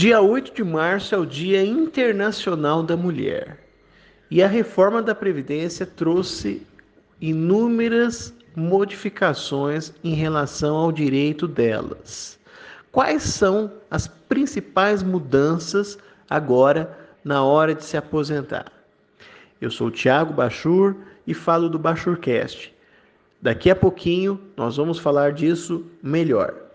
Dia 8 de março é o Dia Internacional da Mulher. E a reforma da Previdência trouxe inúmeras modificações em relação ao direito delas. Quais são as principais mudanças agora na hora de se aposentar? Eu sou o Tiago Bachur e falo do Bachurcast. Daqui a pouquinho nós vamos falar disso melhor.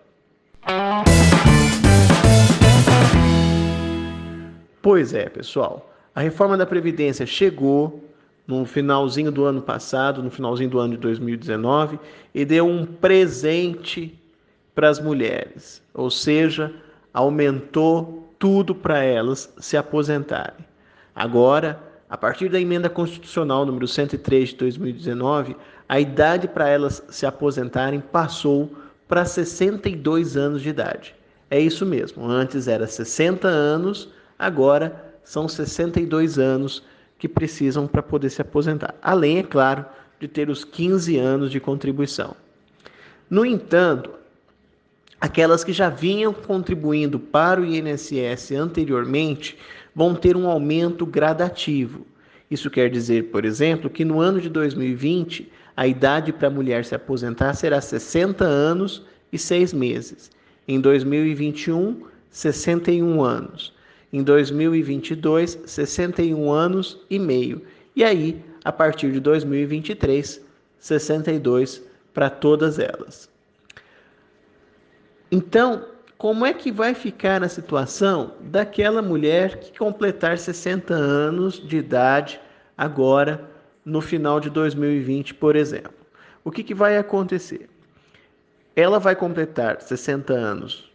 Pois é, pessoal. A reforma da Previdência chegou no finalzinho do ano passado, no finalzinho do ano de 2019, e deu um presente para as mulheres, ou seja, aumentou tudo para elas se aposentarem. Agora, a partir da emenda constitucional número 103 de 2019, a idade para elas se aposentarem passou para 62 anos de idade. É isso mesmo, antes era 60 anos, agora são 62 anos que precisam para poder se aposentar. Além, é claro, de ter os 15 anos de contribuição. No entanto, aquelas que já vinham contribuindo para o INSS anteriormente vão ter um aumento gradativo. Isso quer dizer, por exemplo, que no ano de 2020 a idade para a mulher se aposentar será 60 anos e 6 meses. Em 2021, 61 anos. Em 2022, 61 anos e meio. E aí, a partir de 2023, 62 para todas elas. Então, como é que vai ficar a situação daquela mulher que completar 60 anos de idade agora no final de 2020, por exemplo? O que, que vai acontecer? Ela vai completar 60 anos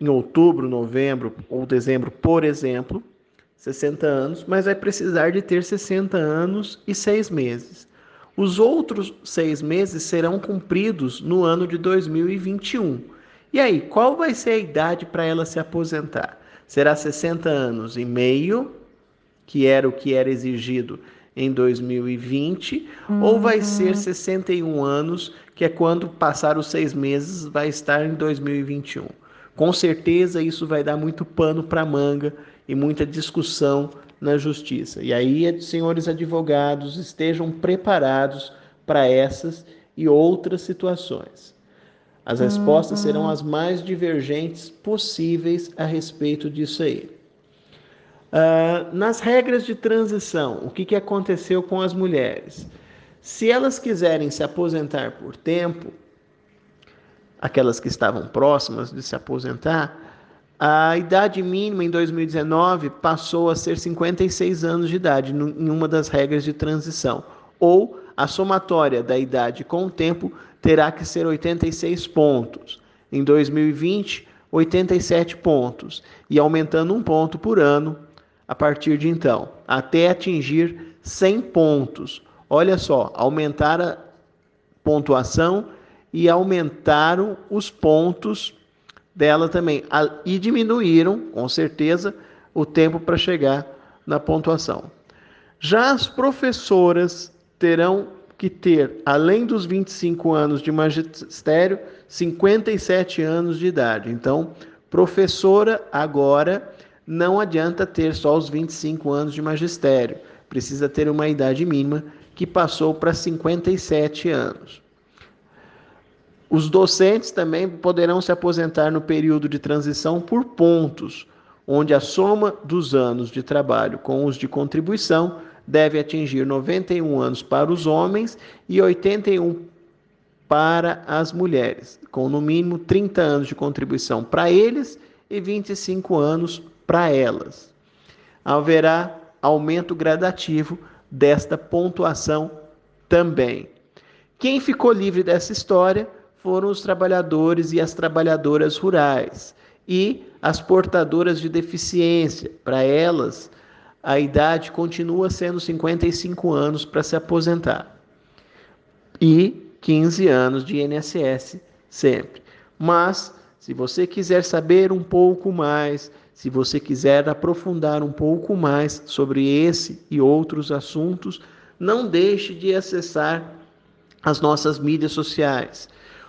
em outubro, novembro ou dezembro, por exemplo, 60 anos, mas vai precisar de ter 60 anos e 6 meses. Os outros seis meses serão cumpridos no ano de 2021. E aí, qual vai ser a idade para ela se aposentar? Será 60 anos e meio, que era o que era exigido em 2020, uhum. ou vai ser 61 anos, que é quando passar os seis meses, vai estar em 2021. Com certeza isso vai dar muito pano para manga e muita discussão na justiça. E aí, senhores advogados, estejam preparados para essas e outras situações. As respostas serão as mais divergentes possíveis a respeito disso aí. Uh, nas regras de transição, o que, que aconteceu com as mulheres? Se elas quiserem se aposentar por tempo, aquelas que estavam próximas de se aposentar, a idade mínima em 2019 passou a ser 56 anos de idade, em uma das regras de transição. Ou a somatória da idade com o tempo terá que ser 86 pontos. Em 2020, 87 pontos. E aumentando um ponto por ano a partir de então, até atingir 100 pontos. Olha só, aumentar a pontuação e aumentaram os pontos dela também. E diminuíram, com certeza, o tempo para chegar na pontuação. Já as professoras terão que ter, além dos 25 anos de magistério, 57 anos de idade. Então, professora agora não adianta ter só os 25 anos de magistério, precisa ter uma idade mínima que passou para 57 anos. Os docentes também poderão se aposentar no período de transição por pontos, onde a soma dos anos de trabalho com os de contribuição deve atingir 91 anos para os homens e 81 para as mulheres, com no mínimo 30 anos de contribuição para eles e 25 anos para elas. Haverá aumento gradativo desta pontuação também. Quem ficou livre dessa história foram os trabalhadores e as trabalhadoras rurais e as portadoras de deficiência. Para elas, a idade continua sendo 55 anos para se aposentar e 15 anos de INSS sempre. Mas, se você quiser saber um pouco mais, se você quiser aprofundar um pouco mais sobre esse e outros assuntos, não deixe de acessar as nossas mídias sociais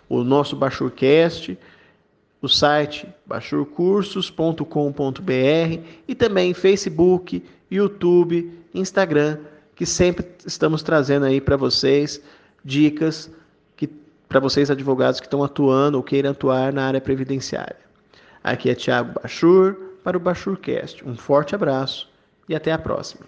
o nosso Bachurcast o site bachurcursos.com.br e também Facebook, YouTube, Instagram, que sempre estamos trazendo aí para vocês dicas para vocês advogados que estão atuando ou queiram atuar na área previdenciária. Aqui é Tiago Bachur para o Bachurcast. Um forte abraço e até a próxima.